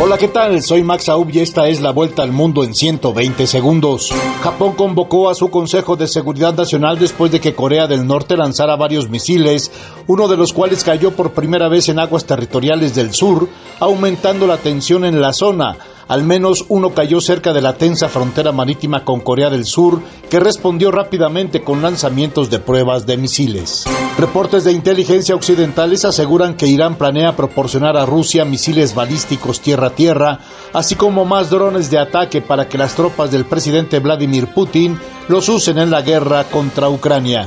Hola, ¿qué tal? Soy Max Aub y esta es la vuelta al mundo en 120 segundos. Japón convocó a su Consejo de Seguridad Nacional después de que Corea del Norte lanzara varios misiles, uno de los cuales cayó por primera vez en aguas territoriales del sur, aumentando la tensión en la zona. Al menos uno cayó cerca de la tensa frontera marítima con Corea del Sur, que respondió rápidamente con lanzamientos de pruebas de misiles. Reportes de inteligencia occidentales aseguran que Irán planea proporcionar a Rusia misiles balísticos tierra-tierra, así como más drones de ataque para que las tropas del presidente Vladimir Putin los usen en la guerra contra Ucrania.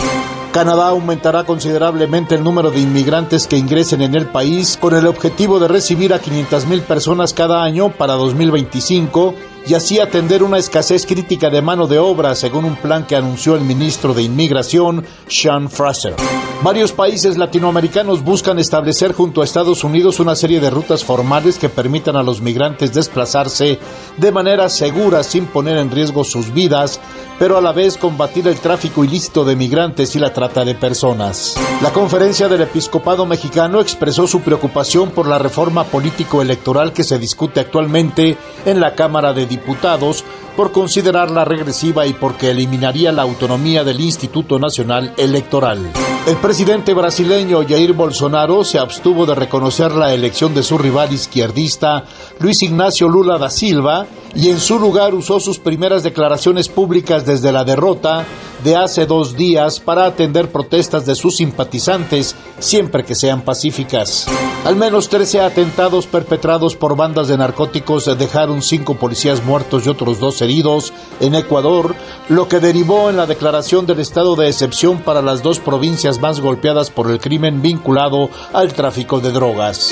Canadá aumentará considerablemente el número de inmigrantes que ingresen en el país con el objetivo de recibir a 500.000 personas cada año para 2025 y así atender una escasez crítica de mano de obra, según un plan que anunció el ministro de Inmigración, Sean Fraser. Varios países latinoamericanos buscan establecer junto a Estados Unidos una serie de rutas formales que permitan a los migrantes desplazarse de manera segura sin poner en riesgo sus vidas, pero a la vez combatir el tráfico ilícito de migrantes y la trata de personas. La conferencia del episcopado mexicano expresó su preocupación por la reforma político-electoral que se discute actualmente en la Cámara de Diputados por considerarla regresiva y porque eliminaría la autonomía del Instituto Nacional Electoral. El presidente brasileño Jair Bolsonaro se abstuvo de reconocer la elección de su rival izquierdista Luis Ignacio Lula da Silva y en su lugar usó sus primeras declaraciones públicas desde la derrota de hace dos días para atender protestas de sus simpatizantes siempre que sean pacíficas. Al menos 13 atentados perpetrados por bandas de narcóticos dejaron cinco policías muertos y otros dos heridos en Ecuador, lo que derivó en la declaración del estado de excepción para las dos provincias más golpeadas por el crimen vinculado al tráfico de drogas.